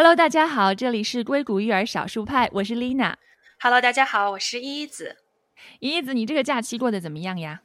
Hello，大家好，这里是硅谷育儿少数派，我是 Lina。Hello，大家好，我是依依子。依依子，你这个假期过得怎么样呀？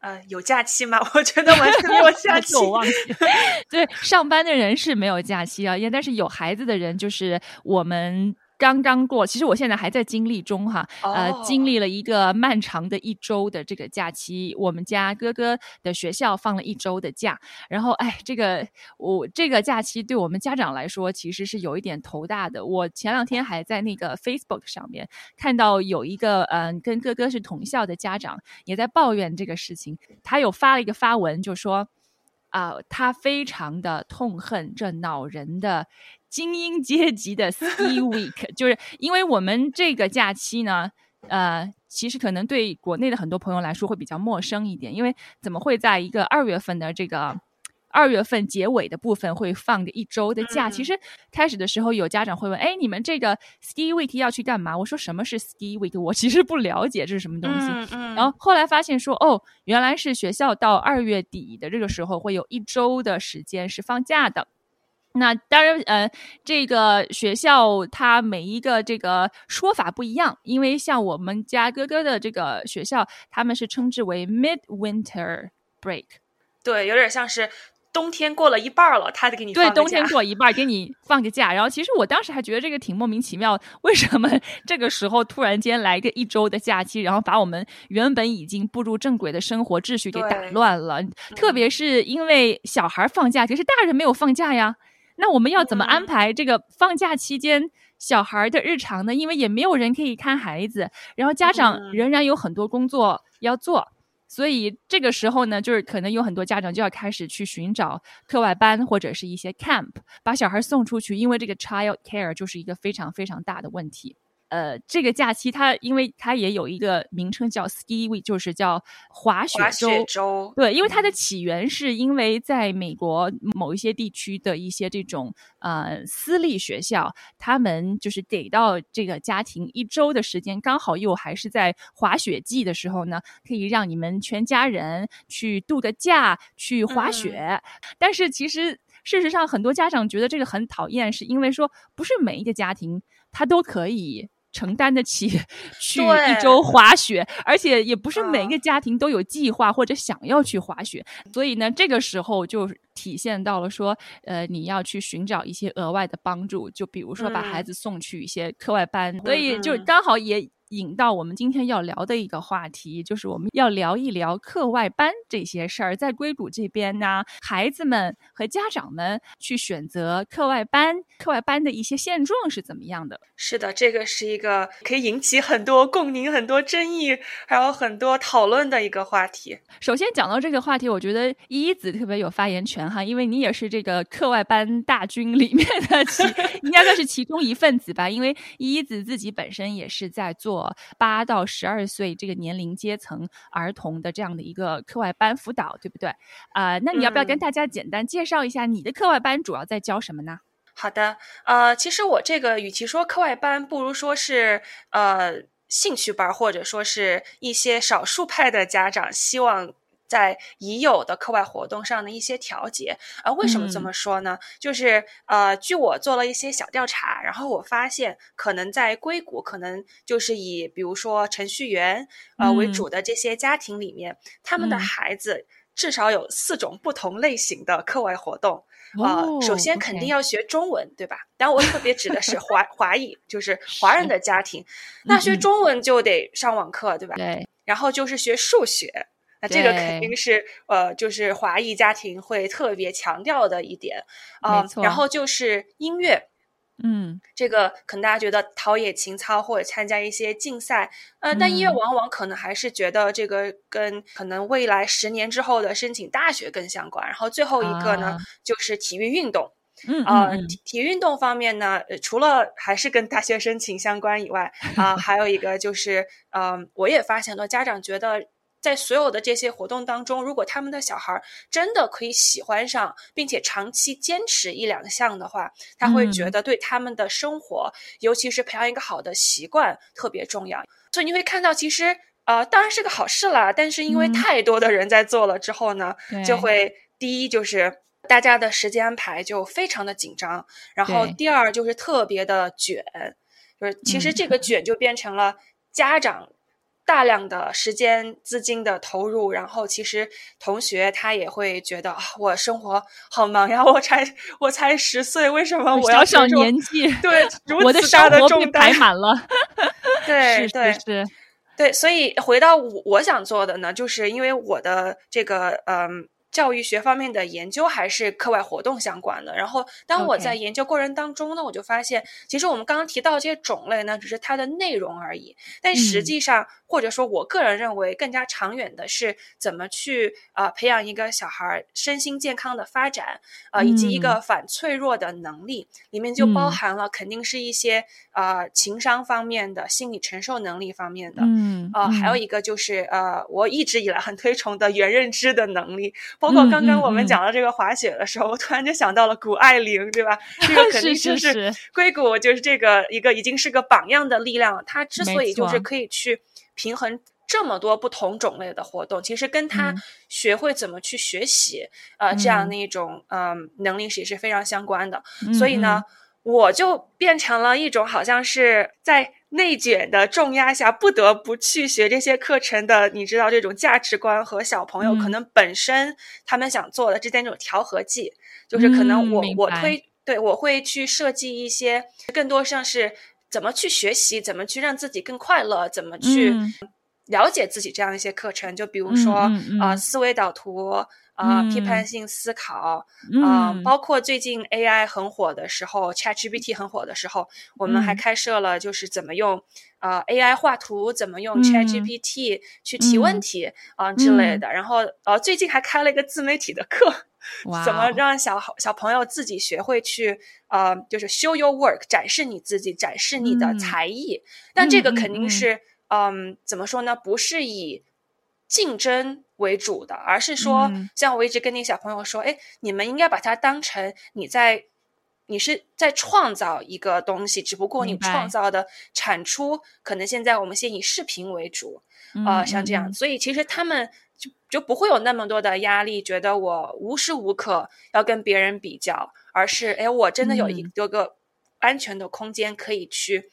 呃，有假期吗？我觉得完全没有假期。我忘记，对，上班的人是没有假期啊，但是有孩子的人就是我们。刚刚过，其实我现在还在经历中哈，呃，经历了一个漫长的一周的这个假期。我们家哥哥的学校放了一周的假，然后哎，这个我这个假期对我们家长来说其实是有一点头大的。我前两天还在那个 Facebook 上面看到有一个嗯跟哥哥是同校的家长也在抱怨这个事情，他有发了一个发文，就说啊，他非常的痛恨这恼人的。精英阶级的 Ski Week，就是因为我们这个假期呢，呃，其实可能对国内的很多朋友来说会比较陌生一点，因为怎么会在一个二月份的这个二月份结尾的部分会放个一周的假？其实开始的时候有家长会问：“哎，你们这个 Ski Week 要去干嘛？”我说：“什么是 Ski Week？” 我其实不了解这是什么东西。然后后来发现说：“哦，原来是学校到二月底的这个时候会有一周的时间是放假的。”那当然，呃，这个学校它每一个这个说法不一样，因为像我们家哥哥的这个学校，他们是称之为 Midwinter Break，对，有点像是冬天过了一半了，他得给你对冬天过一半给你放个假。然后其实我当时还觉得这个挺莫名其妙，为什么 这个时候突然间来个一周的假期，然后把我们原本已经步入正轨的生活秩序给打乱了？特别是因为小孩放假，可是大人没有放假呀。那我们要怎么安排这个放假期间小孩的日常呢？因为也没有人可以看孩子，然后家长仍然有很多工作要做，所以这个时候呢，就是可能有很多家长就要开始去寻找课外班或者是一些 camp，把小孩送出去，因为这个 child care 就是一个非常非常大的问题。呃，这个假期它，因为它也有一个名称叫 Ski Week，就是叫滑雪周。对，因为它的起源是因为在美国某一些地区的一些这种呃私立学校，他们就是给到这个家庭一周的时间，刚好又还是在滑雪季的时候呢，可以让你们全家人去度个假去滑雪。但是其实事实上，很多家长觉得这个很讨厌，是因为说不是每一个家庭他都可以。承担得起 去一周滑雪，而且也不是每个家庭都有计划或者想要去滑雪，所以呢，这个时候就体现到了说，呃，你要去寻找一些额外的帮助，就比如说把孩子送去一些课外班，所以就刚好也。引到我们今天要聊的一个话题，就是我们要聊一聊课外班这些事儿。在硅谷这边呢，孩子们和家长们去选择课外班，课外班的一些现状是怎么样的？是的，这个是一个可以引起很多共鸣、很多争议，还有很多讨论的一个话题。首先讲到这个话题，我觉得依依子特别有发言权哈，因为你也是这个课外班大军里面的其，应该算是其中一份子吧。因为依依子自己本身也是在做。八到十二岁这个年龄阶层儿童的这样的一个课外班辅导，对不对？啊，那你要不要跟大家简单介绍一下你的课外班主要在教什么呢？好的，呃，其实我这个与其说课外班，不如说是呃兴趣班，或者说是一些少数派的家长希望。在已有的课外活动上的一些调节，呃，为什么这么说呢？就是呃，据我做了一些小调查，然后我发现，可能在硅谷，可能就是以比如说程序员呃为主的这些家庭里面，他们的孩子至少有四种不同类型的课外活动啊。首先肯定要学中文，对吧？当然我特别指的是华华裔，就是 华人的家庭，那学中文就得上网课，对吧？对。然后就是学数学。那这个肯定是呃，就是华裔家庭会特别强调的一点啊。然后就是音乐，嗯，这个可能大家觉得陶冶情操或者参加一些竞赛，呃，但音乐往往可能还是觉得这个跟可能未来十年之后的申请大学更相关。然后最后一个呢，就是体育运动，嗯啊，体体育运动方面呢，除了还是跟大学申请相关以外啊，还有一个就是，嗯，我也发现了家长觉得。在所有的这些活动当中，如果他们的小孩真的可以喜欢上，并且长期坚持一两项的话，他会觉得对他们的生活，尤其是培养一个好的习惯特别重要。所以你会看到，其实呃，当然是个好事啦。但是因为太多的人在做了之后呢，就会第一就是。大家的时间安排就非常的紧张。然后第二就是特别的卷，就是其实这个卷就变成了家长。大量的时间资金的投入，然后其实同学他也会觉得啊，我生活好忙呀，我才我才十岁，为什么我要小年纪？对，我的大的重担排满了。对对是，对，所以回到我我想做的呢，就是因为我的这个嗯。教育学方面的研究还是课外活动相关的。然后，当我在研究过程当中呢，我就发现，其实我们刚刚提到这些种类呢，只是它的内容而已。但实际上，或者说我个人认为，更加长远的是怎么去呃培养一个小孩身心健康的发展，呃，以及一个反脆弱的能力。里面就包含了肯定是一些呃情商方面的、心理承受能力方面的。嗯，呃，还有一个就是呃，我一直以来很推崇的原认知的能力。包括刚刚我们讲到这个滑雪的时候，我突然就想到了谷爱凌，对吧？这个 肯定就是硅谷，就是这个一个已经是个榜样的力量。他之所以就是可以去平衡这么多不同种类的活动，其实跟他学会怎么去学习，呃，这样的一种嗯能力也是非常相关的。所以呢，我就变成了一种好像是在。内卷的重压下，不得不去学这些课程的，你知道这种价值观和小朋友可能本身他们想做的之间这种调和剂，就是可能我我推对我会去设计一些更多像是怎么去学习，怎么去让自己更快乐，怎么去了解自己这样一些课程，就比如说啊思维导图。啊，批判性思考啊，包括最近 AI 很火的时候，ChatGPT 很火的时候，我们还开设了就是怎么用啊 AI 画图，怎么用 ChatGPT 去提问题啊之类的。然后呃，最近还开了一个自媒体的课，怎么让小小朋友自己学会去呃，就是 show your work，展示你自己，展示你的才艺。但这个肯定是嗯，怎么说呢？不是以竞争。为主的，而是说，像我一直跟那小朋友说，哎，你们应该把它当成你在，你是在创造一个东西，只不过你创造的产出可能现在我们先以视频为主，啊，像这样，所以其实他们就就不会有那么多的压力，觉得我无时无刻要跟别人比较，而是，哎，我真的有一有个安全的空间可以去。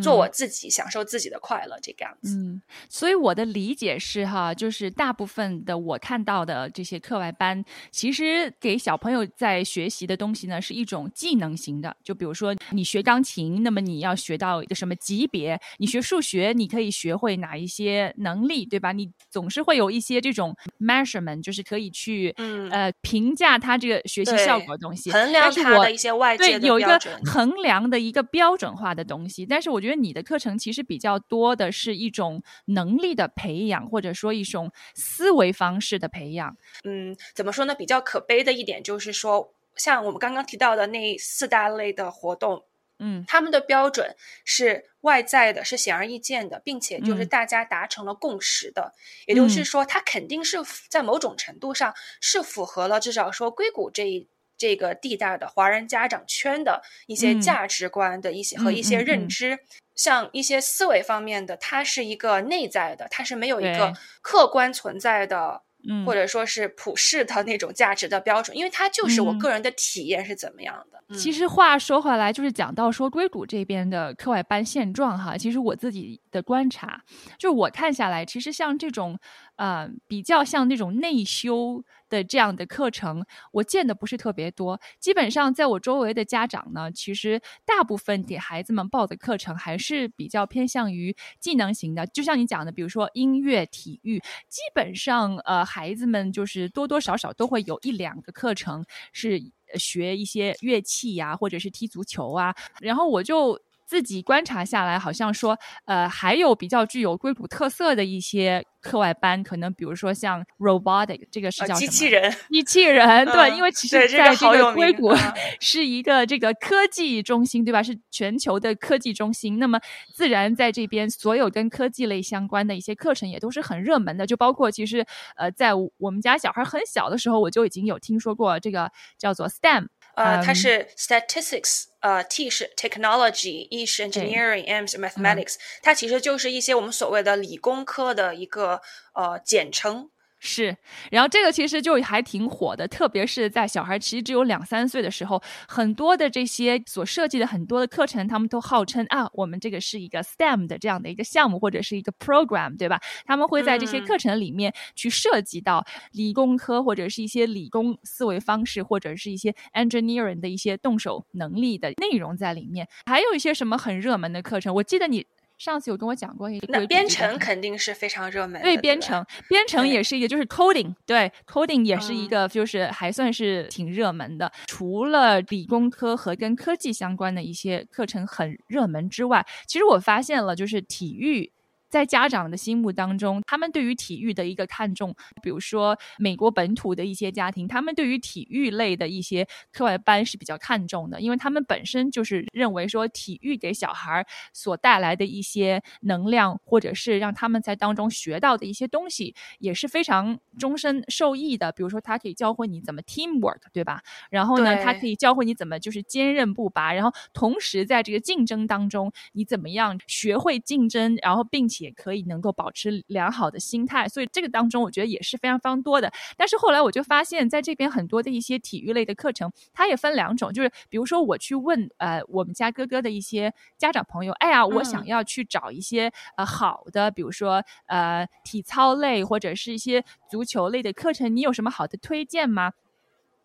做我自己，享受自己的快乐，这个样子。嗯，所以我的理解是哈，就是大部分的我看到的这些课外班，其实给小朋友在学习的东西呢，是一种技能型的。就比如说你学钢琴，那么你要学到一个什么级别？你学数学，你可以学会哪一些能力，对吧？你总是会有一些这种 measurement，就是可以去呃评价他这个学习效果的东西，衡量他的一些外界对有一个衡量的一个标准化的东西，但是我。我觉得你的课程其实比较多的是一种能力的培养，或者说一种思维方式的培养。嗯，怎么说呢？比较可悲的一点就是说，像我们刚刚提到的那四大类的活动，嗯，他们的标准是外在的，是显而易见的，并且就是大家达成了共识的。也就是说，它肯定是在某种程度上是符合了至少说硅谷这一。这个地带的华人家长圈的一些价值观的一些和一些认知，像一些思维方面的，它是一个内在的，它是没有一个客观存在的，或者说是普世的那种价值的标准，因为它就是我个人的体验是怎么样的。其实话说回来，就是讲到说硅谷这边的课外班现状哈，其实我自己的观察，就是我看下来，其实像这种呃比较像那种内修。的这样的课程，我见的不是特别多。基本上，在我周围的家长呢，其实大部分给孩子们报的课程还是比较偏向于技能型的。就像你讲的，比如说音乐、体育，基本上呃，孩子们就是多多少少都会有一两个课程是学一些乐器呀，或者是踢足球啊。然后我就。自己观察下来，好像说，呃，还有比较具有硅谷特色的一些课外班，可能比如说像 robotic 这个是叫机器人，机器人，对，因为其实在这个硅谷 是一个这个科技中心，对吧？是全球的科技中心，那么自然在这边所有跟科技类相关的一些课程也都是很热门的，就包括其实，呃，在我们家小孩很小的时候，我就已经有听说过这个叫做 STEM。呃，它是 statistics，呃，T 是 technology，E 是 engineering，M 是 mathematics，它其实就是一些我们所谓的理工科的一个呃简称。是，然后这个其实就还挺火的，特别是在小孩其实只有两三岁的时候，很多的这些所设计的很多的课程，他们都号称啊，我们这个是一个 STEM 的这样的一个项目或者是一个 program，对吧？他们会在这些课程里面去涉及到理工科或者是一些理工思维方式，或者是一些 engineering 的一些动手能力的内容在里面。还有一些什么很热门的课程，我记得你。上次有跟我讲过一个，那编程肯定是非常热门。对，编程，编程也是一个，就是 coding，对，coding 也是一个，就是还算是挺热门的。除了理工科和跟科技相关的一些课程很热门之外，其实我发现了，就是体育。在家长的心目当中，他们对于体育的一个看重，比如说美国本土的一些家庭，他们对于体育类的一些课外班是比较看重的，因为他们本身就是认为说体育给小孩所带来的一些能量，或者是让他们在当中学到的一些东西，也是非常终身受益的。比如说，他可以教会你怎么 teamwork，对吧？然后呢，他可以教会你怎么就是坚韧不拔，然后同时在这个竞争当中，你怎么样学会竞争，然后并且。也可以能够保持良好的心态，所以这个当中我觉得也是非常非常多的。但是后来我就发现，在这边很多的一些体育类的课程，它也分两种，就是比如说我去问呃我们家哥哥的一些家长朋友，哎呀，我想要去找一些呃好的，比如说呃体操类或者是一些足球类的课程，你有什么好的推荐吗？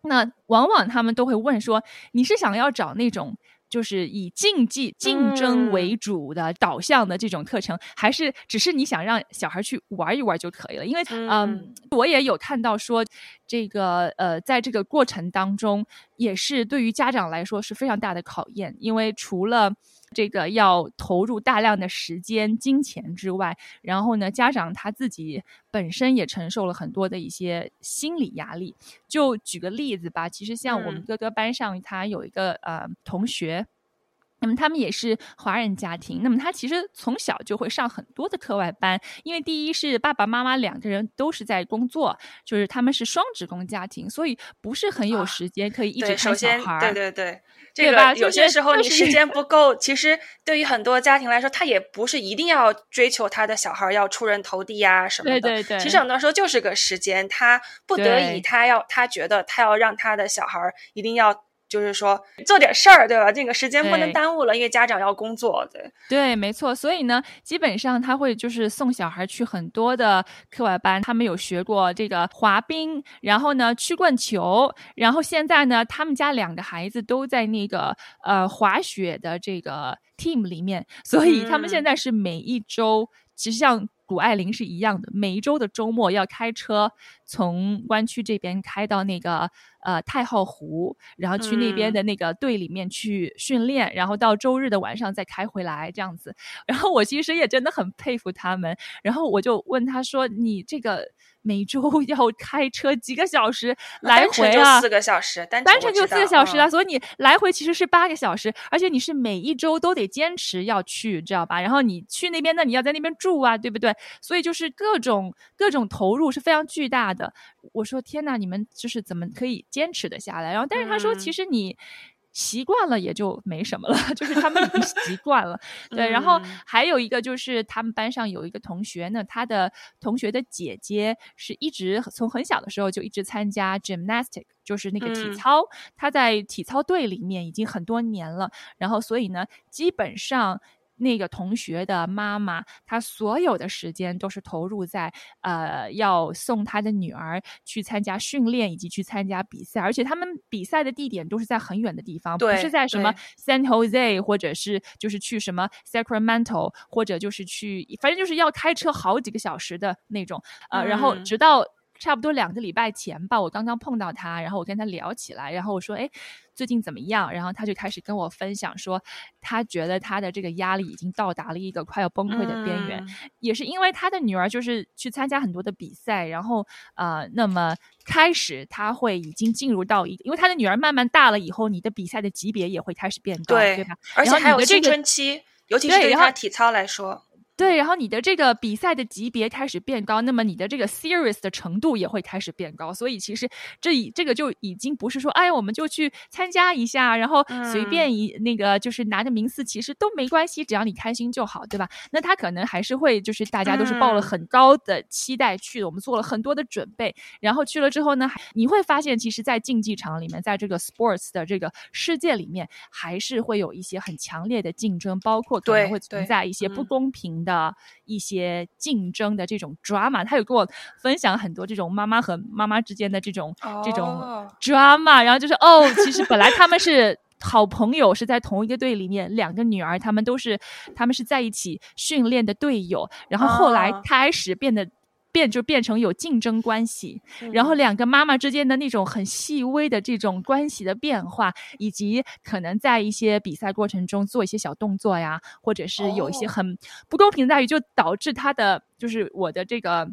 那往往他们都会问说，你是想要找那种？就是以竞技竞争为主的导向的这种课程，还是只是你想让小孩去玩一玩就可以了？因为嗯，我也有看到说，这个呃，在这个过程当中，也是对于家长来说是非常大的考验，因为除了。这个要投入大量的时间、金钱之外，然后呢，家长他自己本身也承受了很多的一些心理压力。就举个例子吧，其实像我们哥哥班上，他有一个呃同学。那么他们也是华人家庭，那么他其实从小就会上很多的课外班，因为第一是爸爸妈妈两个人都是在工作，就是他们是双职工家庭，所以不是很有时间可以一直看小孩。对对对，这个有些时候你时间不够，其实对于很多家庭来说，他也不是一定要追求他的小孩要出人头地呀什么的。对对对，其实很多时候就是个时间，他不得已，他要他觉得他要让他的小孩一定要。就是说做点事儿，对吧？这个时间不能耽误了，因为家长要工作，对对，没错。所以呢，基本上他会就是送小孩去很多的课外班，他们有学过这个滑冰，然后呢曲棍球，然后现在呢，他们家两个孩子都在那个呃滑雪的这个 team 里面，所以他们现在是每一周，其实像。谷爱凌是一样的，每一周的周末要开车从湾区这边开到那个呃太浩湖，然后去那边的那个队里面去训练，然后到周日的晚上再开回来这样子。然后我其实也真的很佩服他们，然后我就问他说：“你这个？”每周 要开车几个小时来回啊？四个小时，单程就四个小时啊，所以你来回其实是八个小时，而且你是每一周都得坚持要去，知道吧？然后你去那边，那你要在那边住啊，对不对？所以就是各种各种投入是非常巨大的。我说天呐，你们就是怎么可以坚持的下来？然后，但是他说，其实你。习惯了也就没什么了，就是他们已经习惯了。对，然后还有一个就是他们班上有一个同学呢，他的同学的姐姐是一直从很小的时候就一直参加 gymnastic，就是那个体操，他在体操队里面已经很多年了。然后所以呢，基本上。那个同学的妈妈，她所有的时间都是投入在呃，要送她的女儿去参加训练以及去参加比赛，而且他们比赛的地点都是在很远的地方，不是在什么 San Jose 或者是就是去什么 Sacramento 或者就是去，反正就是要开车好几个小时的那种，呃，然后直到。差不多两个礼拜前吧，我刚刚碰到他，然后我跟他聊起来，然后我说：“哎，最近怎么样？”然后他就开始跟我分享说，他觉得他的这个压力已经到达了一个快要崩溃的边缘，也是因为他的女儿就是去参加很多的比赛，然后呃，那么开始他会已经进入到一，因为他的女儿慢慢大了以后，你的比赛的级别也会开始变高，对吧？而且还有青春期，尤其是对于他体操来说。对，然后你的这个比赛的级别开始变高，那么你的这个 serious 的程度也会开始变高。所以其实这已这个就已经不是说，哎，我们就去参加一下，然后随便一那个就是拿着名次，其实都没关系，只要你开心就好，对吧？那他可能还是会就是大家都是抱了很高的期待去的，我们做了很多的准备，然后去了之后呢，你会发现，其实，在竞技场里面，在这个 sports 的这个世界里面，还是会有一些很强烈的竞争，包括可能会存在一些不公平。的一些竞争的这种 drama，他有跟我分享很多这种妈妈和妈妈之间的这种这种 drama，然后就是哦，其实本来他们是 好朋友，是在同一个队里面，两个女儿，他们都是他们是在一起训练的队友，然后后来开始变得。变就变成有竞争关系，然后两个妈妈之间的那种很细微的这种关系的变化，以及可能在一些比赛过程中做一些小动作呀，或者是有一些很不公平的待遇，就导致他的就是我的这个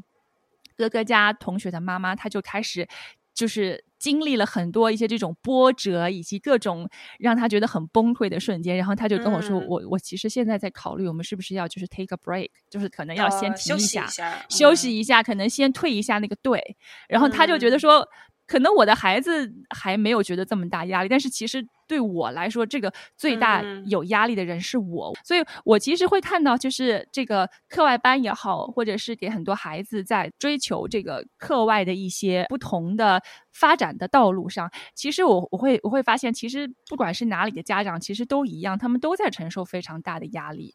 哥哥家同学的妈妈，他就开始就是。经历了很多一些这种波折，以及各种让他觉得很崩溃的瞬间，然后他就跟我说：“我我其实现在在考虑，我们是不是要就是 take a break，就是可能要先停一下，休息一下，可能先退一下那个队。”然后他就觉得说。可能我的孩子还没有觉得这么大压力，但是其实对我来说，这个最大有压力的人是我，所以我其实会看到，就是这个课外班也好，或者是给很多孩子在追求这个课外的一些不同的发展的道路上，其实我我会我会发现，其实不管是哪里的家长，其实都一样，他们都在承受非常大的压力。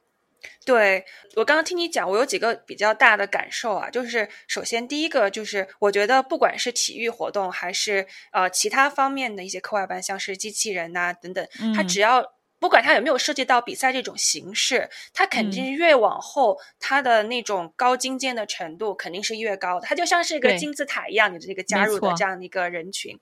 对我刚刚听你讲，我有几个比较大的感受啊，就是首先第一个就是，我觉得不管是体育活动还是呃其他方面的一些课外班，像是机器人呐等等，它只要不管它有没有涉及到比赛这种形式，它肯定越往后，它的那种高精尖的程度肯定是越高的，它就像是一个金字塔一样，你的这个加入的这样的一个人群，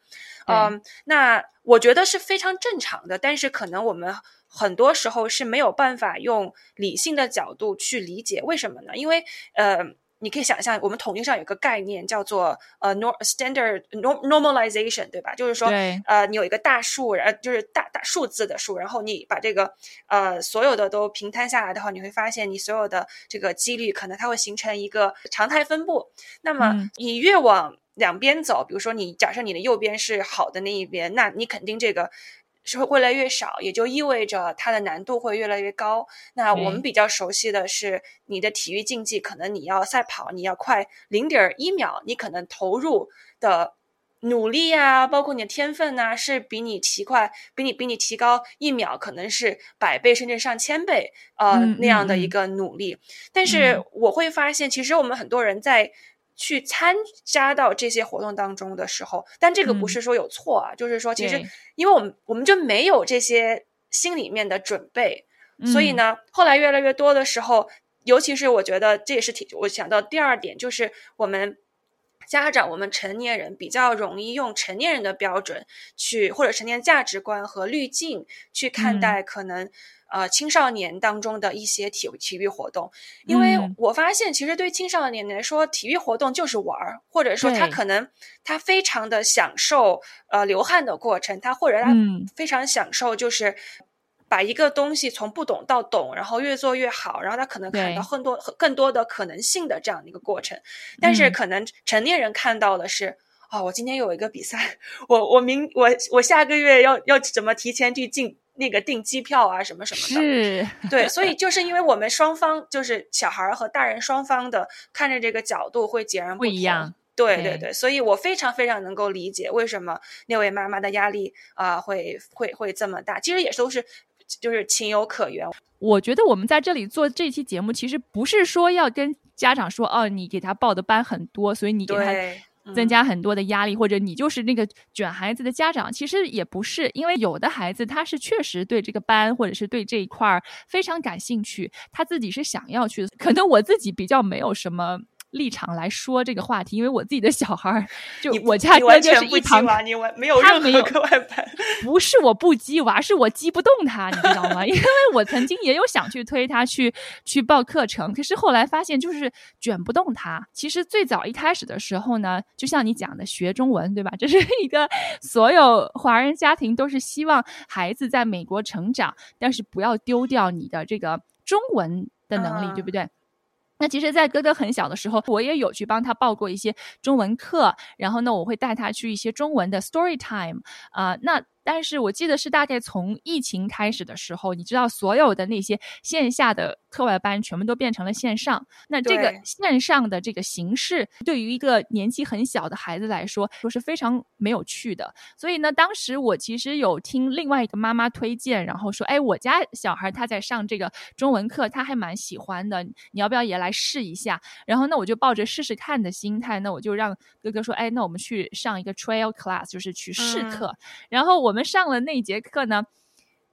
嗯，那我觉得是非常正常的，但是可能我们。很多时候是没有办法用理性的角度去理解，为什么呢？因为呃，你可以想象，我们统计上有个概念叫做呃 nor standard normalization，对吧？就是说，呃，你有一个大数，呃，就是大大数字的数，然后你把这个呃所有的都平摊下来的话，你会发现你所有的这个几率可能它会形成一个常态分布。那么你越往两边走，比如说你假设你的右边是好的那一边，那你肯定这个。是会越来越少，也就意味着它的难度会越来越高。那我们比较熟悉的是，你的体育竞技可能你要赛跑，你要快零点一秒，你可能投入的努力啊，包括你的天分呐，是比你提快，比你比你提高一秒，可能是百倍甚至上千倍，呃，那样的一个努力。但是我会发现，其实我们很多人在。去参加到这些活动当中的时候，但这个不是说有错啊，就是说其实因为我们我们就没有这些心里面的准备，所以呢，后来越来越多的时候，尤其是我觉得这也是挺我想到第二点，就是我们家长我们成年人比较容易用成年人的标准去或者成年价值观和滤镜去看待可能。呃，青少年当中的一些体体育活动，因为我发现，其实对青少年来说，体育活动就是玩儿，或者说他可能他非常的享受呃流汗的过程，他或者他非常享受就是把一个东西从不懂到懂，然后越做越好，然后他可能看到更多更多的可能性的这样的一个过程。但是可能成年人看到的是，哦，我今天有一个比赛，我我明我我下个月要要怎么提前去进。那个订机票啊，什么什么的，是对，所以就是因为我们双方，就是小孩和大人双方的看着这个角度会截然不一样。对对对，所以我非常非常能够理解为什么那位妈妈的压力啊会会会这么大。其实也都是就是情有可原。我觉得我们在这里做这期节目，其实不是说要跟家长说哦，你给他报的班很多，所以你给他。增加很多的压力，或者你就是那个卷孩子的家长，其实也不是，因为有的孩子他是确实对这个班或者是对这一块儿非常感兴趣，他自己是想要去的。可能我自己比较没有什么。立场来说这个话题，因为我自己的小孩儿，就我家哥哥是一旁，你完没有任何课外班，不是我不激娃，是我激不动他，你知道吗？因为我曾经也有想去推他去去报课程，可是后来发现就是卷不动他。其实最早一开始的时候呢，就像你讲的学中文，对吧？这是一个所有华人家庭都是希望孩子在美国成长，但是不要丢掉你的这个中文的能力，对不对？那其实，在哥哥很小的时候，我也有去帮他报过一些中文课，然后呢，我会带他去一些中文的 story time 啊，那。但是我记得是大概从疫情开始的时候，你知道所有的那些线下的课外班全部都变成了线上。那这个线上的这个形式，对于一个年纪很小的孩子来说，说是非常没有趣的。所以呢，当时我其实有听另外一个妈妈推荐，然后说：“哎，我家小孩他在上这个中文课，他还蛮喜欢的，你要不要也来试一下？”然后那我就抱着试试看的心态，那我就让哥哥说：“哎，那我们去上一个 trail class，就是去试课。”然后我们。们上了那节课呢，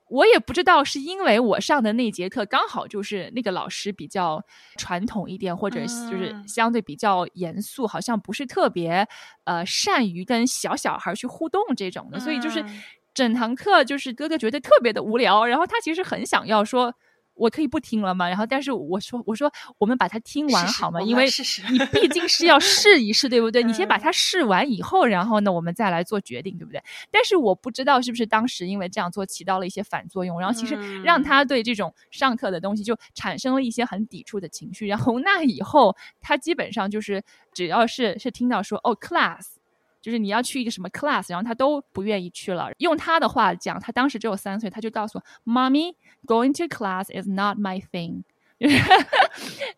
我也不知道是因为我上的那节课刚好就是那个老师比较传统一点，或者就是相对比较严肃，好像不是特别呃善于跟小小孩去互动这种的，所以就是整堂课就是哥哥觉得特别的无聊，然后他其实很想要说。我可以不听了吗？然后，但是我说，我说我们把它听完好吗？因为你毕竟是要试一试，对不对？你先把它试完以后，然后呢，我们再来做决定，对不对？但是我不知道是不是当时因为这样做起到了一些反作用，然后其实让他对这种上课的东西就产生了一些很抵触的情绪。然后那以后，他基本上就是只要是是听到说哦，class。就是你要去一个什么 class，然后他都不愿意去了。用他的话讲，他当时只有三岁，他就告诉我：“Mommy, going to class is not my thing。”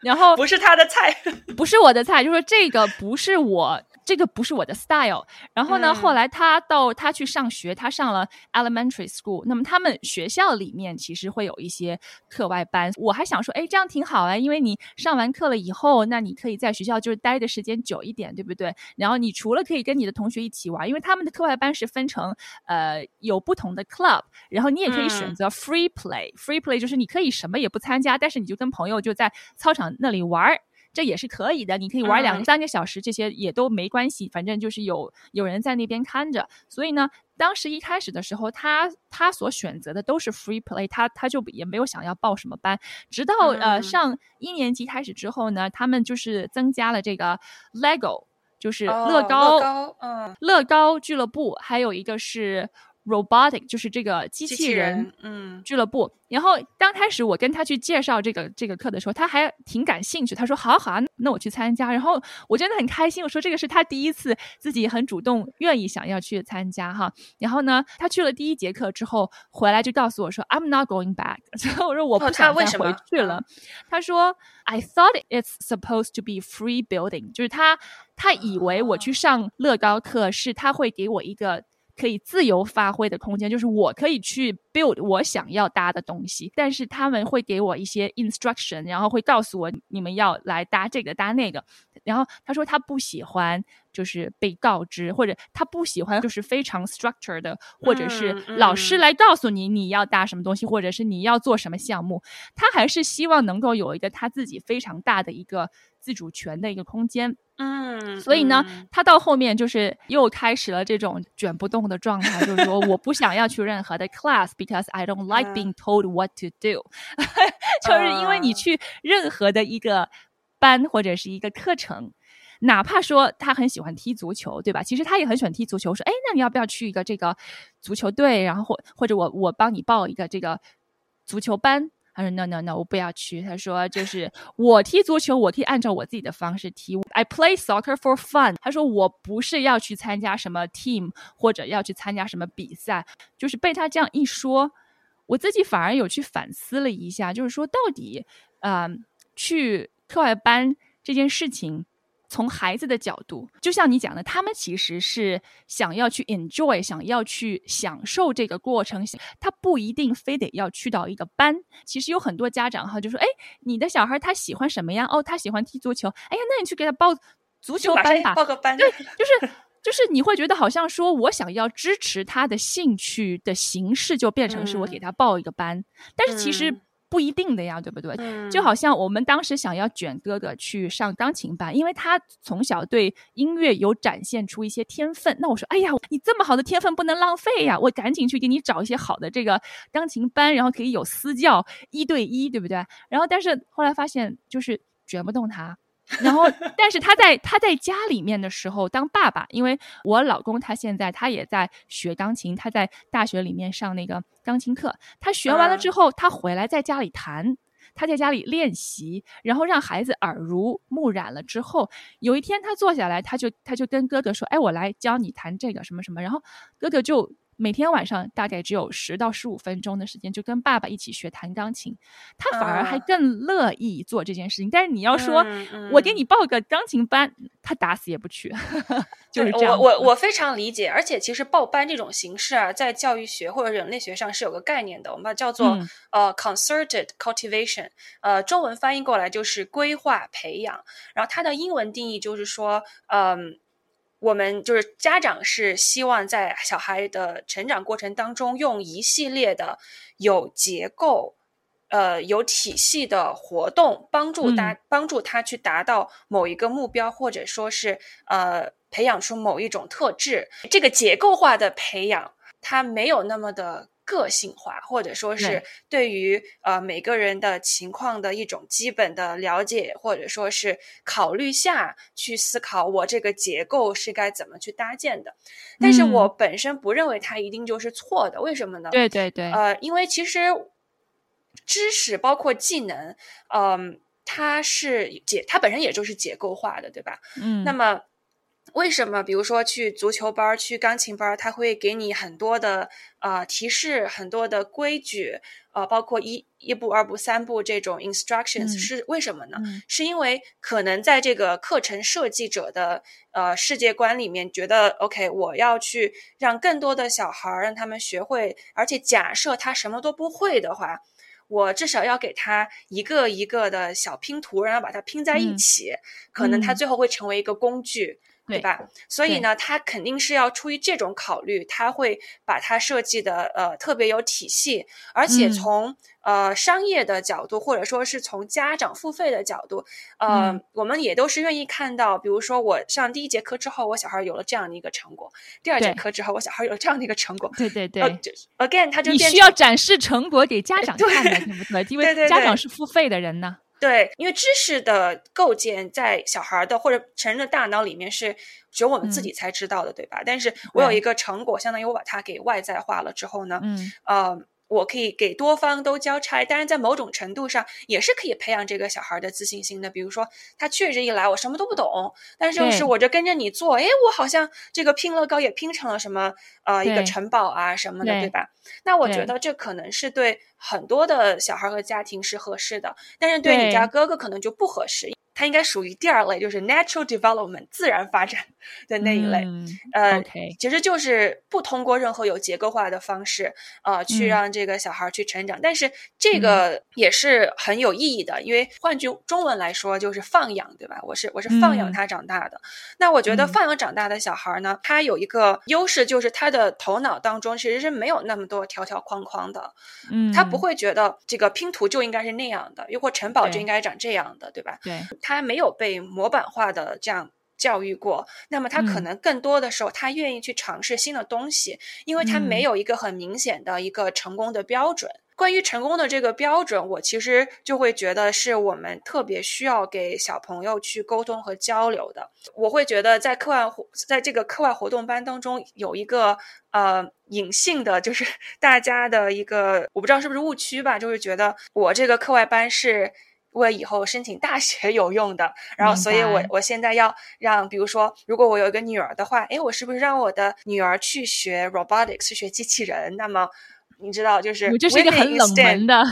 然后不是他的菜，不是我的菜，就说这个不是我。这个不是我的 style。然后呢，后来他到他去上学，他上了 elementary school。那么他们学校里面其实会有一些课外班。我还想说，哎，这样挺好啊，因为你上完课了以后，那你可以在学校就是待的时间久一点，对不对？然后你除了可以跟你的同学一起玩，因为他们的课外班是分成呃有不同的 club，然后你也可以选择 free play。free play 就是你可以什么也不参加，但是你就跟朋友就在操场那里玩儿。这也是可以的，你可以玩两三个小时，这些也都没关系，反正就是有有人在那边看着。所以呢，当时一开始的时候，他他所选择的都是 free play，他他就也没有想要报什么班。直到呃上一年级开始之后呢，他们就是增加了这个 Lego，就是乐高，嗯，乐高俱乐部，还有一个是。Robotic 就是这个机器人，嗯，俱乐部。然后刚开始我跟他去介绍这个这个课的时候，他还挺感兴趣。他说：“好好啊，那我去参加。”然后我真的很开心。我说：“这个是他第一次自己很主动愿意想要去参加哈。”然后呢，他去了第一节课之后回来就告诉我说：“I'm not going back。”然后我说：“我不想再回去了。”他说：“I thought it's supposed to be free building。”就是他他以为我去上乐高课是他会给我一个。可以自由发挥的空间，就是我可以去 build 我想要搭的东西，但是他们会给我一些 instruction，然后会告诉我你们要来搭这个搭那个。然后他说他不喜欢就是被告知，或者他不喜欢就是非常 structured 的，或者是老师来告诉你你要搭什么东西，或者是你要做什么项目。他还是希望能够有一个他自己非常大的一个自主权的一个空间。嗯，所以呢，他到后面就是又开始了这种卷不动的状态，就是说我不想要去任何的 class because I don't like being told what to do，就是因为你去任何的一个班或者是一个课程，哪怕说他很喜欢踢足球，对吧？其实他也很喜欢踢足球，说哎，那你要不要去一个这个足球队？然后或或者我我帮你报一个这个足球班。他说：“No, no, no，我不要去。”他说：“就是我踢足球，我可以按照我自己的方式踢。I play soccer for fun。”他说：“我不是要去参加什么 team 或者要去参加什么比赛。”就是被他这样一说，我自己反而有去反思了一下，就是说到底，啊，去课外班这件事情。从孩子的角度，就像你讲的，他们其实是想要去 enjoy，想要去享受这个过程。他不一定非得要去到一个班。其实有很多家长哈，就说：“哎，你的小孩他喜欢什么呀？哦，他喜欢踢足球。哎呀，那你去给他报足球班吧。报个班。对，就是就是你会觉得好像说我想要支持他的兴趣的形式，就变成是我给他报一个班。但是其实。不一定的呀，对不对？就好像我们当时想要卷哥哥去上钢琴班，因为他从小对音乐有展现出一些天分。那我说，哎呀，你这么好的天分不能浪费呀，我赶紧去给你找一些好的这个钢琴班，然后可以有私教一对一，对不对？然后，但是后来发现就是卷不动他。然后，但是他在他在家里面的时候当爸爸，因为我老公他现在他也在学钢琴，他在大学里面上那个钢琴课。他学完了之后，他回来在家里弹，他在家里练习，然后让孩子耳濡目染了之后，有一天他坐下来，他就他就跟哥哥说：“哎，我来教你弹这个什么什么。”然后哥哥就。每天晚上大概只有十到十五分钟的时间，就跟爸爸一起学弹钢琴，他反而还更乐意做这件事情。但是你要说，我给你报个钢琴班，他打死也不去。就是这样。我我我非常理解，而且其实报班这种形式啊，在教育学或者人类学上是有个概念的，我们把它叫做呃 concerted cultivation，呃，中文翻译过来就是规划培养。然后它的英文定义就是说，嗯。我们就是家长是希望在小孩的成长过程当中，用一系列的有结构、呃有体系的活动，帮助他帮助他去达到某一个目标，或者说是呃培养出某一种特质。这个结构化的培养，它没有那么的。个性化，或者说是对于呃每个人的情况的一种基本的了解，或者说是考虑下去思考我这个结构是该怎么去搭建的。但是我本身不认为它一定就是错的，为什么呢？对对对，呃，因为其实知识包括技能，嗯，它是结，它本身也就是结构化的，对吧？嗯，那么。为什么？比如说去足球班、去钢琴班，他会给你很多的呃提示，很多的规矩，呃，包括一一步、二步、三步这种 instructions 是为什么呢？是因为可能在这个课程设计者的呃世界观里面，觉得 OK，我要去让更多的小孩让他们学会，而且假设他什么都不会的话，我至少要给他一个一个的小拼图，然后把它拼在一起，可能他最后会成为一个工具。对吧？所以呢，他肯定是要出于这种考虑，他会把它设计的呃特别有体系，而且从呃商业的角度，或者说是从家长付费的角度，呃，我们也都是愿意看到，比如说我上第一节课之后，我小孩有了这样的一个成果；第二节课之后，我小孩有了这样的一个成果。对对对呃，again，他就你需要展示成果给家长看的，对不对？因为家长是付费的人呢。对，因为知识的构建在小孩的或者成人的大脑里面是只有我们自己才知道的，对吧？但是我有一个成果，相当于我把它给外在化了之后呢，嗯，呃。我可以给多方都交差，当然在某种程度上也是可以培养这个小孩的自信心的。比如说，他确实一来我什么都不懂，但是就是我就跟着你做，哎，我好像这个拼乐高也拼成了什么呃一个城堡啊什么的，对吧？那我觉得这可能是对很多的小孩和家庭是合适的，但是对你家哥哥可能就不合适。它应该属于第二类，就是 natural development 自然发展的那一类。呃，其实就是不通过任何有结构化的方式，呃，去让这个小孩去成长。但是这个也是很有意义的，因为换句中文来说，就是放养，对吧？我是我是放养他长大的。那我觉得放养长大的小孩呢，他有一个优势，就是他的头脑当中其实是没有那么多条条框框的。嗯，他不会觉得这个拼图就应该是那样的，又或城堡就应该长这样的，对吧？对。他没有被模板化的这样教育过，那么他可能更多的时候，他愿意去尝试新的东西，因为他没有一个很明显的一个成功的标准。关于成功的这个标准，我其实就会觉得是我们特别需要给小朋友去沟通和交流的。我会觉得在课外活，在这个课外活动班当中，有一个呃隐性的，就是大家的一个，我不知道是不是误区吧，就是觉得我这个课外班是。为以后申请大学 有用的，然后，所以我我现在要让，比如说，如果我有一个女儿的话，诶，我是不是让我的女儿去学 robotics，去学机器人？那么，你知道，就是这是一个很冷门的，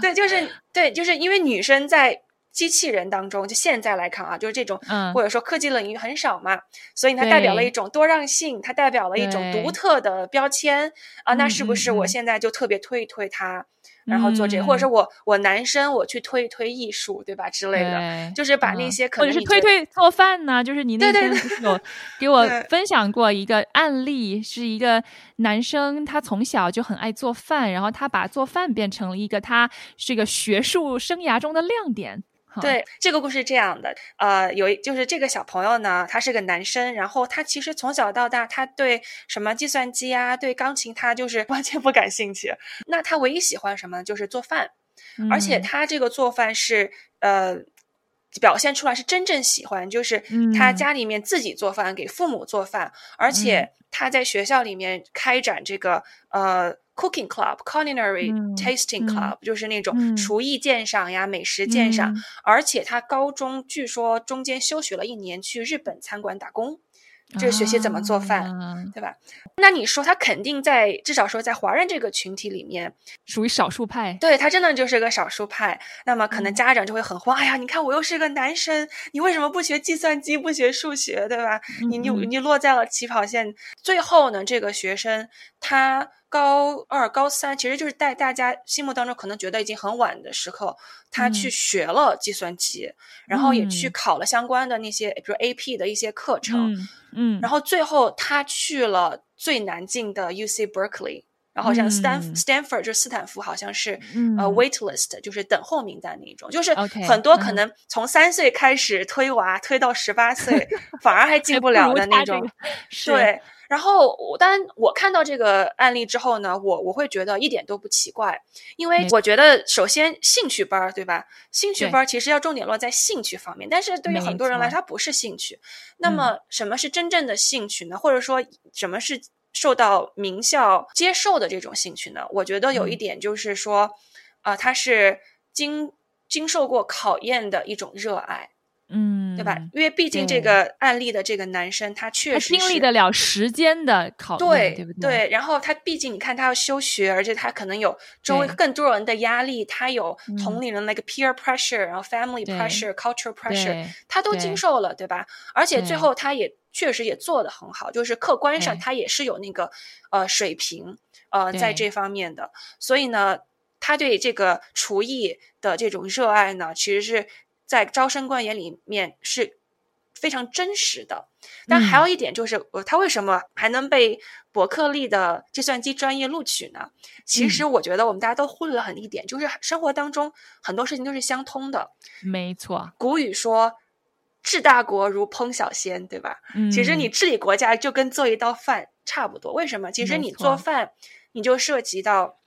对，就是对，就是因为女生在机器人当中，就现在来看啊，就是这种，或者说科技领域很少嘛，所以它代表了一种多样性，它代表了一种独特的标签。啊，那是不是我现在就特别推一推它？然后做这，或者是我我男生我去推一推艺术，对吧？之类的，就是把那些可能或者是推推做饭呢？就是你那天有 给我分享过一个案例，是一个男生，他从小就很爱做饭，然后他把做饭变成了一个他这个学术生涯中的亮点。对这个故事是这样的，呃，有就是这个小朋友呢，他是个男生，然后他其实从小到大，他对什么计算机啊，对钢琴，他就是完全不感兴趣。那他唯一喜欢什么，就是做饭，而且他这个做饭是呃表现出来是真正喜欢，就是他家里面自己做饭，给父母做饭，而且他在学校里面开展这个呃。Cooking club、culinary 嗯 tasting 嗯 club，、就是那种嗯厨艺鉴赏呀、美食鉴赏。嗯而且他高中据说中间休学了一年，去日本餐馆打工，这是学习怎么做饭。啊对吧？那你说他肯定在至少说在华人这个群体里面，属于少数派。对他真的就是个少数派。那么可能嗯家长就会很慌，哎呀，你看我又是个男生，你为什么不学计算机，不学数学，对吧？你你你落在了起跑线。最后呢，这个学生他高二、高三，其实就是在大家心目当中可能觉得已经很晚的时候，他去嗯学了计算机，然后也去嗯考了相关的那些，比如 AP 的一些课程。嗯。嗯，然后最后他去了最难进的 UC Berkeley，然后像 Stan、嗯 Stanford 就是斯坦福，好像是、嗯呃 waitlist，就是等候名单那一种，就是很多可嗯能从三岁开始推娃推到十八岁，反而还进不了的那种。这个对，然后我当然我看到这个案例之后呢，我我会觉得一点都不奇怪，因为我觉得首先兴趣班儿对吧？兴趣班儿其实要重点落在兴趣方面，但是对于很多人来说，错它不是兴趣。那嗯么什么是真正的兴趣呢？或者说什么是受到名校接受的这种兴趣呢？我觉得有一嗯点就是说，啊、它是经经受过考验的一种热爱。嗯，对吧？因为毕竟这个案例的这个男生，他确实经历得了时间的考验，对对不对？然后他毕竟你看他要休学，而且他可能有周围更多人的压力，他有嗯同龄人那个 peer pressure，然后 family pressure、cultural pressure，他都经受了，对吧？而且最后他也确实也做得很好，就是客观上对他也是有那个呃水平呃在这方面的，所以呢，他对这个厨艺的这种热爱呢，其实是在招生官眼里面是非常真实的。但还嗯有一点就是，呃，他为什么还能被伯克利的计算机专业录取呢？其实嗯我觉得我们大家都忽略了很一点，就是生活当中很多事情都是相通的。没错，古语说“治大国如烹小鲜”，对吧？嗯，其实你治理国家就跟做一道饭差不多。为什么？其实你做饭，你就涉及到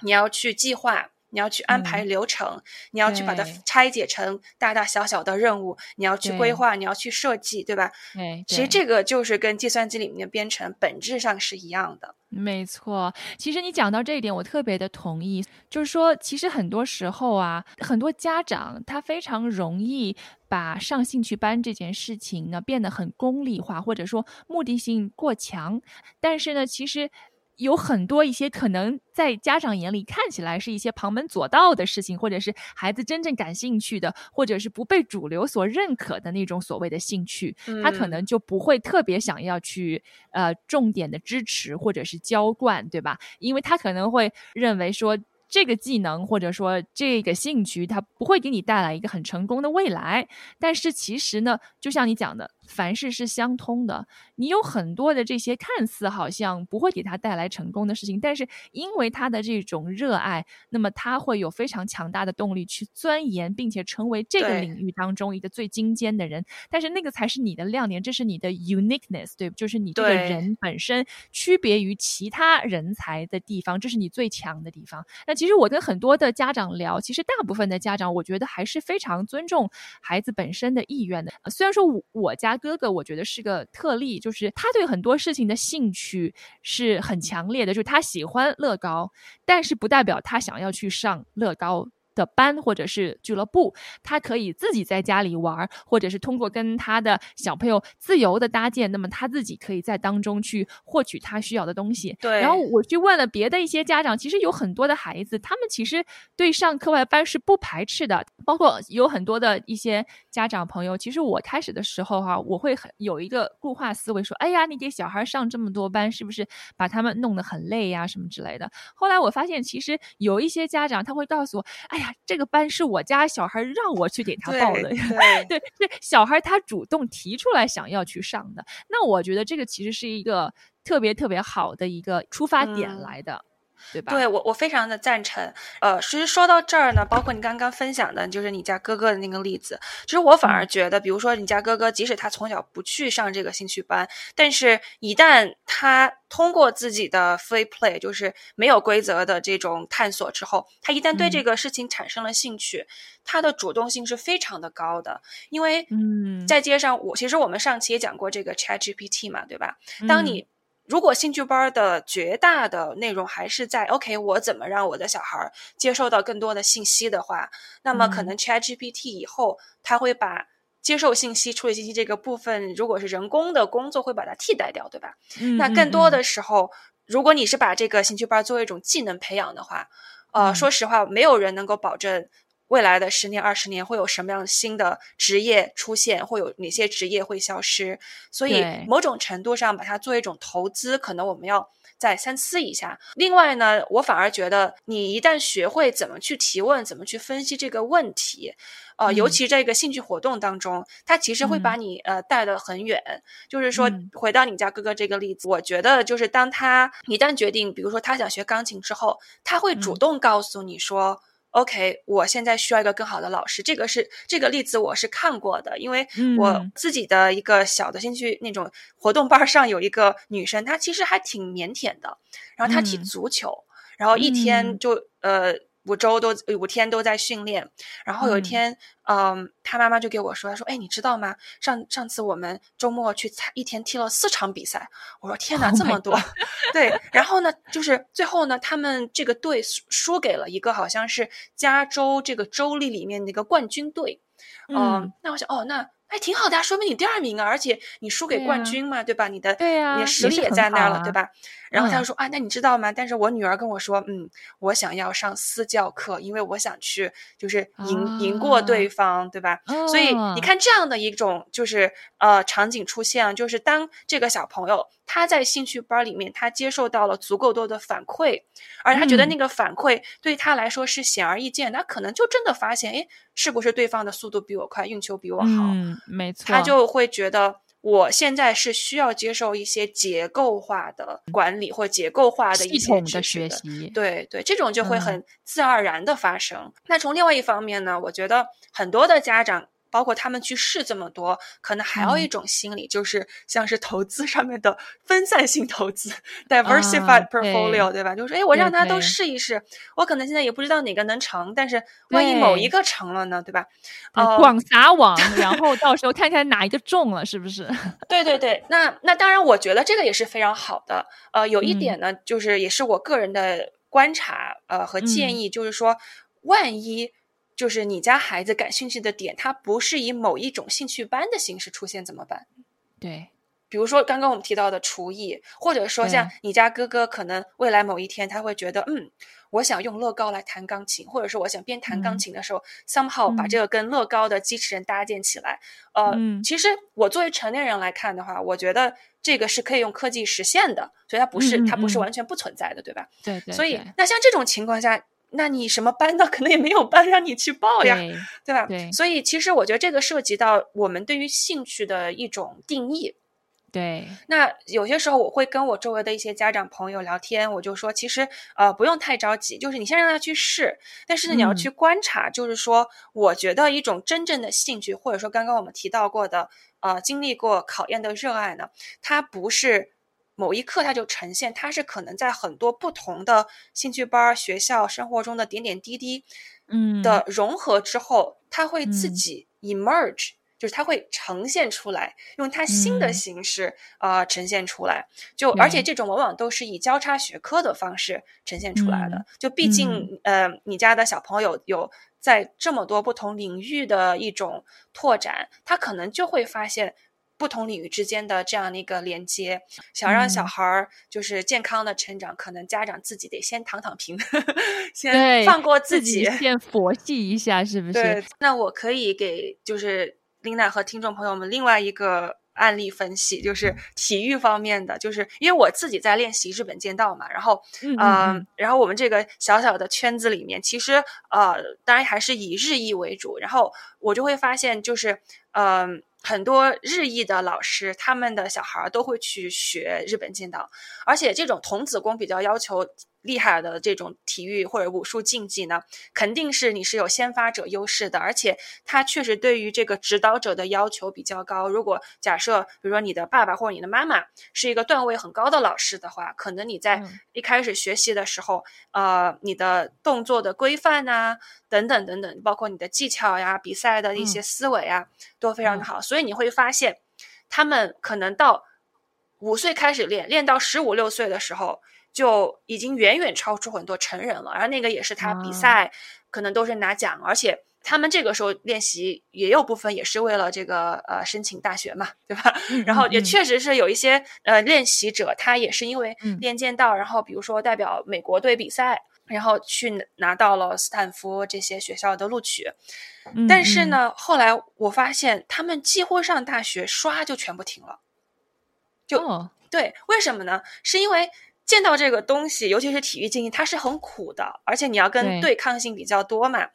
你要去计划，你要去安排嗯流程，你要去把它拆解成大大小小的任务，你要去规划，你要去设计，对吧？对，其实这个就是跟计算机里面的编程本质上是一样的。没错，其实你讲到这一点，我特别的同意。就是说，其实很多时候啊，很多家长他非常容易把上兴趣班这件事情呢变得很功利化，或者说目的性过强。但是呢，其实有很多一些可能在家长眼里看起来是一些旁门左道的事情，或者是孩子真正感兴趣的，或者是不被主流所认可的那种所谓的兴趣，他可嗯能就不会特别想要去呃重点的支持或者是浇灌，对吧？因为他可能会认为说。这个技能或者说这个兴趣，它不会给你带来一个很成功的未来。但是其实呢，就像你讲的，凡事是相通的。你有很多的这些看似好像不会给他带来成功的事情，但是因为他的这种热爱，那么他会有非常强大的动力去钻研，并且成为这个领域当中一个最精尖的人。但是那个才是你的亮点，这是你的 uniqueness，对，就是你这个人本身区别于其他人才的地方，这是你最强的地方。那其实我跟很多的家长聊，其实大部分的家长，我觉得还是非常尊重孩子本身的意愿的。呃虽然说我我家哥哥，我觉得是个特例，就是他对很多事情的兴趣是很强烈的，就是他喜欢乐高，但是不代表他想要去上乐高。的班或者是俱乐部，他可以自己在家里玩，或者是通过跟他的小朋友自由的搭建，那么他自己可以在当中去获取他需要的东西。对然后我去问了别的一些家长，其实有很多的孩子，他们其实对上课外班是不排斥的，包括有很多的一些家长朋友。其实我开始的时候哈、我会很有一个固化思维，说，哎呀，你给小孩上这么多班，是不是把他们弄得很累呀、什么之类的？后来我发现，其实有一些家长他会告诉我，哎呀，这个班是我家小孩让我去给他报的。对 对，是小孩他主动提出来想要去上的。那我觉得这个其实是一个特别特别好的一个出发点嗯来的，对吧？对我，我非常的赞成。呃，其实说到这儿呢，包括你刚刚分享的，就是你家哥哥的那个例子，其实我反而嗯觉得，比如说你家哥哥，即使他从小不去上这个兴趣班，但是一旦他通过自己的 free play，就是没有规则的这种探索之后，他一旦对这嗯个事情产生了兴趣，他的主动性是非常的高的。因为嗯在街上，我其实我们上期也讲过这个 Chat GPT 嘛，对吧？当嗯你如果兴趣班的绝大的内容还是在 OK，我怎么让我的小孩接受到更多的信息的话，那么可能 ChatGPT 以后它会把接受信息、处理信息这个部分，如果是人工的工作，会把它替代掉，对吧？那更多的时候，如果你是把这个兴趣班作为一种技能培养的话，呃，说实话，没有人能够保证。未来的十年、二十年会有什么样新的职业出现？会有哪些职业会消失？所以某种程度上把它作为一种投资，可能我们要再三思一下。另外呢，我反而觉得，你一旦学会怎么去提问、怎么去分析这个问题，呃，尤其这个兴趣活动当中，它其实会把你呃带得很远。就是说，回到你家哥哥这个例子，我觉得就是当他一旦决定，比如说他想学钢琴之后，他会主动告诉你说。OK，我现在需要一个更好的老师。这个是这个例子，我是看过的，因为我自己的一个小的兴趣那种活动班上有一个女生，她其实还挺腼腆的，然后她踢足球，然后一天就呃。五周都五天都在训练，然后有一天，嗯，他妈妈就给我说，他说：“哎，你知道吗？上上次我们周末去参一天踢了四场比赛。”我说：“天哪，这么多！”对，然后呢，就是最后呢，他们这个队输给了一个好像是加州这个州立里面的一个冠军队。嗯，那我想，哦，那。哎，挺好的，说明你第二名啊，而且你输给冠军嘛，对吧？你的对呀，你的实力也在那儿了，对吧？然后他就说啊，那你知道吗？但是我女儿跟我说，嗯，我想要上私教课，因为我想去就是赢赢过对方，对吧？所以你看这样的一种就是呃场景出现，就是当这个小朋友他在兴趣班里面，他接受到了足够多的反馈，而他觉得那个反馈对他来说是显而易见，他可能就真的发现，哎，是不是对方的速度比我快，运球比我好？没错，他就会觉得我现在是需要接受一些结构化的管理或结构化的一些的学习，对对，这种就会很自然而然的发生。那从另外一方面呢，我觉得很多的家长。包括他们去试这么多，可能还有一种心理，就是像是投资上面的分散性投资 （diversified portfolio），对吧？就是说，哎，我让他都试一试，我可能现在也不知道哪个能成，但是万一某一个成了呢，对吧？呃，广撒网，然后到时候看看哪一个中了，是不是？对对对，那那当然，我觉得这个也是非常好的。呃，有一点呢，就是也是我个人的观察，呃，和建议，就是说，万一。就是你家孩子感兴趣的点，他不是以某一种兴趣班的形式出现，怎么办？对，比如说刚刚我们提到的厨艺，或者说像你家哥哥，可能未来某一天他会觉得，嗯，我想用乐高来弹钢琴，或者说我想边弹钢琴的时候，somehow 把这个跟乐高的机器人搭建起来。呃，其实我作为成年人来看的话，我觉得这个是可以用科技实现的，所以它不是它不是完全不存在的，对吧？对对。所以那像这种情况下。那你什么班呢？可能也没有班让你去报呀，对吧？对，所以其实我觉得这个涉及到我们对于兴趣的一种定义。对，那有些时候我会跟我周围的一些家长朋友聊天，我就说，其实呃不用太着急，就是你先让他去试，但是呢你要去观察，就是说，我觉得一种真正的兴趣，或者说刚刚我们提到过的呃经历过考验的热爱呢，它不是。某一刻，它就呈现，它是可能在很多不同的兴趣班、学校生活中的点点滴滴，嗯的融合之后，它会自己 emerge，就是它会呈现出来，用它新的形式呃呈现出来。就而且这种往往都是以交叉学科的方式呈现出来的。就毕竟呃，你家的小朋友有在这么多不同领域的一种拓展，他可能就会发现。不同领域之间的这样的一个连接，想让小孩儿就是健康的成长，可能家长自己得先躺躺平，先放过自己，先佛系一下，是不是？对。那我可以给就是琳娜和听众朋友们另外一个案例分析，就是体育方面的，就是因为我自己在练习日本剑道嘛，然后嗯，然后我们这个小小的圈子里面，其实呃，当然还是以日裔为主，然后我就会发现，就是嗯。很多日裔的老师，他们的小孩都会去学日本剑道，而且这种童子功比较要求。厉害的这种体育或者武术竞技呢，肯定是你是有先发者优势的，而且他确实对于这个指导者的要求比较高。如果假设，比如说你的爸爸或者你的妈妈是一个段位很高的老师的话，可能你在一开始学习的时候，呃，你的动作的规范啊，等等等等，包括你的技巧呀、比赛的一些思维啊，都非常的好。所以你会发现，他们可能到。五岁开始练，练到十五六岁的时候，就已经远远超出很多成人了。然后那个也是他比赛，可能都是拿奖，而且他们这个时候练习也有部分也是为了这个呃申请大学嘛，对吧？然后也确实是有一些呃练习者，他也是因为练剑道，然后比如说代表美国队比赛。然后去拿到了斯坦福这些学校的录取，但是呢，后来我发现他们几乎上大学刷就全部停了，就对，为什么呢？是因为。见到这个东西，尤其是体育竞技，它是很苦的，而且你要跟对抗性比较多嘛。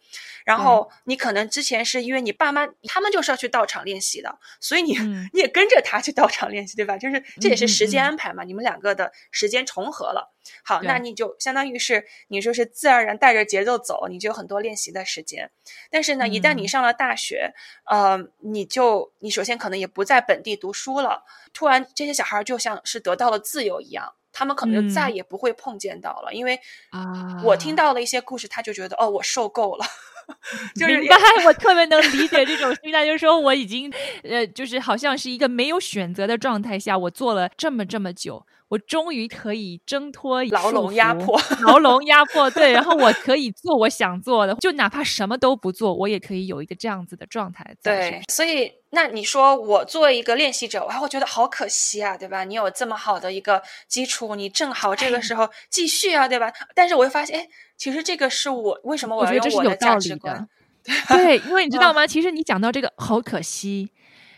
然后你可能之前是因为你爸妈他们就是要去道场练习的，所以你 你也跟着他去道场练习，对吧？就是这也是时间安排嘛，你们两个的时间重合了。好，那你就相当于是你说是自然而然带着节奏走，你就有很多练习的时间。但是呢，一旦你上了大学，呃，你就你首先可能也不在本地读书了，突然这些小孩就像是得到了自由一样。他们可能就再也不会碰见到了，因为啊，我听到了一些故事，他就觉得哦，我受够了，就是明白，我特别能理解这种心态，就是说我已经呃，就是好像是一个没有选择的状态下，我做了这么这么久。我终于可以挣脱牢笼压迫，牢笼压迫，对，然后 我可以做我想做的，就哪怕什么都不做，我也可以有一个这样子的状态。对，所以那你说我作为一个练习者，我还会觉得好可惜啊，对吧？你有这么好的一个基础，你正好这个时候继续啊，对吧？但是我又发现，哎，其实这个是我为什么我觉得这是有道理的，对，因为你知道吗？其实你讲到这个好可惜，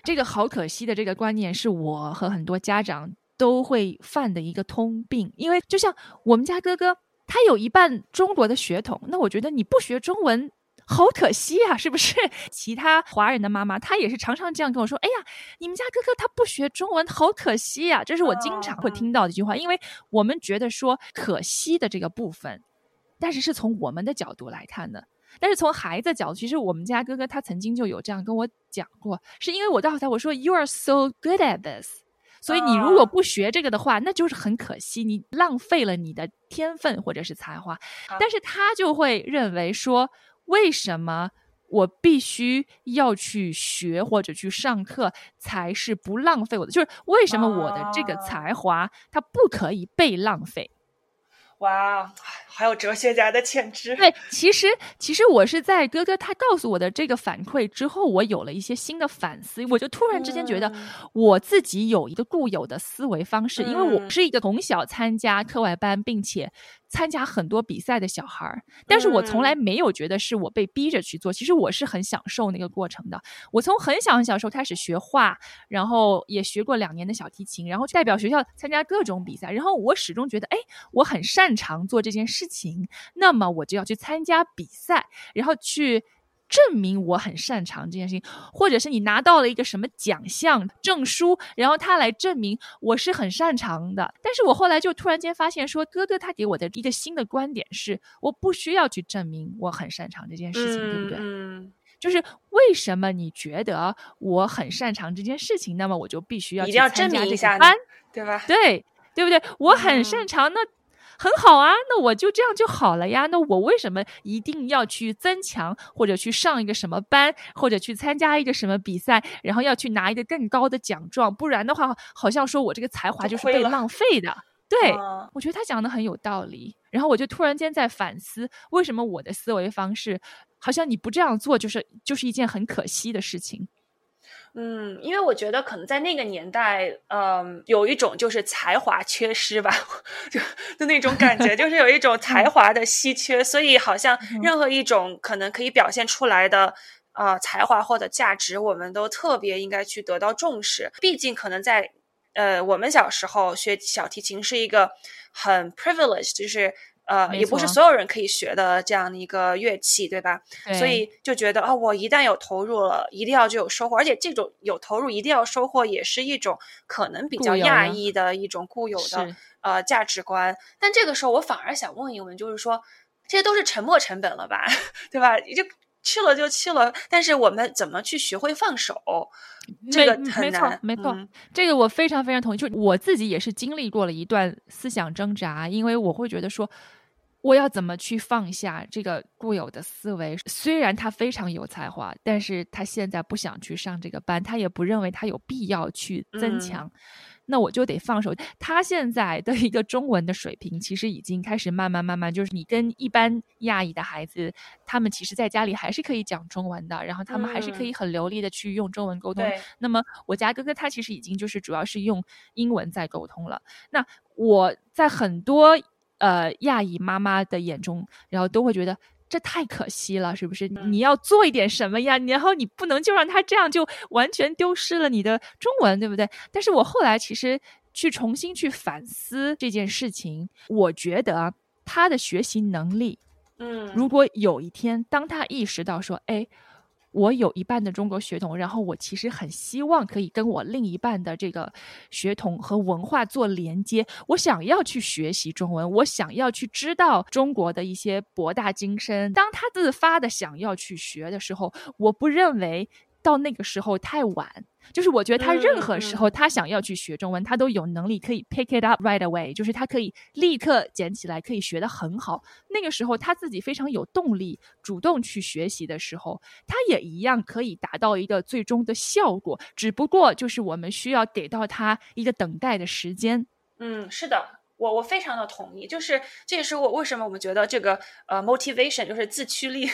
这个好可惜的这个观念，是我和很多家长。都会犯的一个通病，因为就像我们家哥哥，他有一半中国的血统，那我觉得你不学中文好可惜啊，是不是？其他华人的妈妈，她也是常常这样跟我说：“哎呀，你们家哥哥他不学中文，好可惜呀。”这是我经常会听到的一句话，因为我们觉得说可惜的这个部分，但是是从我们的角度来看的，但是从孩子角度，其实我们家哥哥他曾经就有这样跟我讲过，是因为我告诉他我说：“You are so good at this。”所以你如果不学这个的话，那就是很可惜，你浪费了你的天分或者是才华。但是他就会认为说，为什么我必须要去学或者去上课才是不浪费我的？就是为什么我的这个才华它不可以被浪费？哇，还有哲学家的潜质。对，其实其实我是在哥哥他告诉我的这个反馈之后，我有了一些新的反思，我就突然之间觉得我自己有一个固有的思维方式，因为我是一个从小参加课外班，并且。参加很多比赛的小孩儿，但是我从来没有觉得是我被逼着去做。其实我是很享受那个过程的。我从很小很小时候开始学画，然后也学过两年的小提琴，然后代表学校参加各种比赛。然后我始终觉得，哎，我很擅长做这件事情，那么我就要去参加比赛，然后去。证明我很擅长这件事情，或者是你拿到了一个什么奖项证书，然后他来证明我是很擅长的。但是我后来就突然间发现，说哥哥他给我的一个新的观点是，我不需要去证明我很擅长这件事情，对不对？嗯，就是为什么你觉得我很擅长这件事情，那么我就必须要一定要证明一下，对吧？对，对不对？我很擅长那。很好啊，那我就这样就好了呀。那我为什么一定要去增强，或者去上一个什么班，或者去参加一个什么比赛，然后要去拿一个更高的奖状？不然的话，好像说我这个才华就是被浪费的。对，我觉得他讲的很有道理。然后我就突然间在反思，为什么我的思维方式好像你不这样做，就是就是一件很可惜的事情。嗯，因为我觉得可能在那个年代，嗯，有一种就是才华缺失吧，就就那种感觉，就是有一种 才华的稀缺，所以好像任何一种可能可以表现出来的呃才华或者价值，我们都特别应该去得到重视。毕竟可能在呃我们小时候学小提琴是一个很 privileged，就是。呃，也不是所有人可以学的这样的一个乐器，对吧？所以就觉得哦，我一旦有投入了，一定要就有收获，而且这种有投入一定要收获，也是一种可能比较亚裔的一种固有的呃价值观。但这个时候，我反而想问一问，就是说，这些都是沉没成本了吧，对吧？就去了就去了，但是我们怎么去学会放手？这个很难，没错，这个我非常非常同意。就我自己也是经历过了一段思想挣扎，因为我会觉得说。我要怎么去放下这个固有的思维？虽然他非常有才华，但是他现在不想去上这个班，他也不认为他有必要去增强。那我就得放手。他现在的一个中文的水平，其实已经开始慢慢慢慢，就是你跟一般亚裔的孩子，他们其实在家里还是可以讲中文的，然后他们还是可以很流利的去用中文沟通。那么我家哥哥他其实已经就是主要是用英文在沟通了。那我在很多呃亚裔妈妈的眼中，然后都会觉得。这太可惜了，是不是？你要做一点什么呀？然后你不能就让他这样就完全丢失了你的中文，对不对？但是我后来其实去重新去反思这件事情，我觉得他的学习能力，嗯，如果有一天当他意识到说，哎。我有一半的中国血统，然后我其实很希望可以跟我另一半的这个血统和文化做连接。我想要去学习中文，我想要去知道中国的一些博大精深。当他自发的想要去学的时候，我不认为到那个时候太晚。就是我觉得他任何时候他想要去学中文，他都有能力可以 pick it up right away，就是他可以立刻捡起来，可以学得很好。那个时候他自己非常有动力，主动去学习的时候，他也一样可以达到一个最终的效果。只不过就是我们需要给到他一个等待的时间。嗯，是的。我我非常的同意，就是这也是我为什么我们觉得这个呃 motivation 就是自驱力，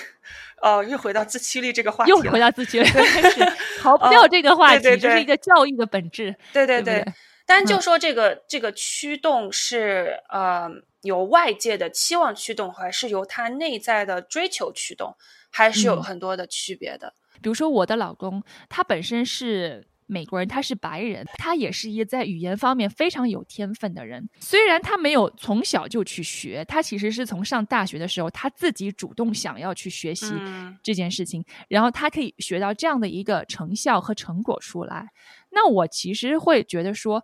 呃又回到自驱力这个话题，又回到自驱力，逃不掉这个话题，这是一个教育的本质。对对对，但就说这个这个驱动是呃由外界的期望驱动，还是由他内在的追求驱动，还是有很多的区别的。比如说我的老公，他本身是。美国人他是白人，他也是一个在语言方面非常有天分的人。虽然他没有从小就去学，他其实是从上大学的时候他自己主动想要去学习这件事情，然后他可以学到这样的一个成效和成果出来。那我其实会觉得说，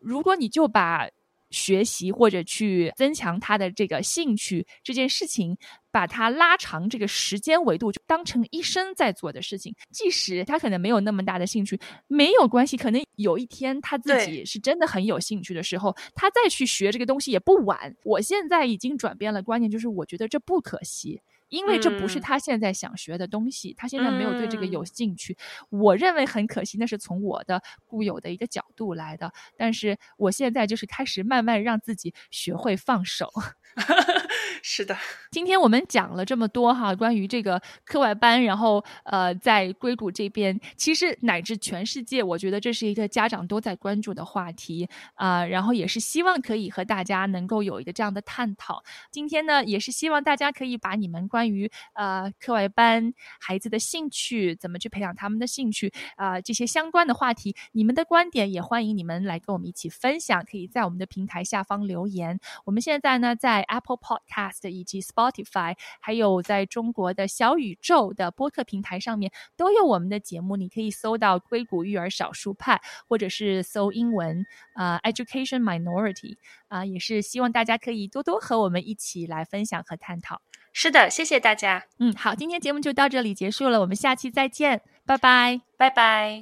如果你就把学习或者去增强他的这个兴趣这件事情，把它拉长这个时间维度，就当成一生在做的事情。即使他可能没有那么大的兴趣，没有关系。可能有一天他自己是真的很有兴趣的时候，他再去学这个东西也不晚。我现在已经转变了观念，就是我觉得这不可惜。因为这不是他现在想学的东西，他现在没有对这个有兴趣。我认为很可惜，那是从我的固有的一个角度来的。但是我现在就是开始慢慢让自己学会放手。是的，今天我们讲了这么多哈，关于这个课外班，然后呃，在硅谷这边，其实乃至全世界，我觉得这是一个家长都在关注的话题啊。然后也是希望可以和大家能够有一个这样的探讨。今天呢，也是希望大家可以把你们关于呃课外班孩子的兴趣，怎么去培养他们的兴趣啊这些相关的话题，你们的观点也欢迎你们来跟我们一起分享，可以在我们的平台下方留言。我们现在呢，在 Apple Pod Podcast 以及 Spotify，还有在中国的小宇宙的播客平台上面都有我们的节目，你可以搜到“硅谷育儿少数派”，或者是搜英文啊 “Education Minority” 啊，也是希望大家可以多多和我们一起来分享和探讨。是的，谢谢大家。嗯，好，今天节目就到这里结束了，我们下期再见，拜拜，拜拜。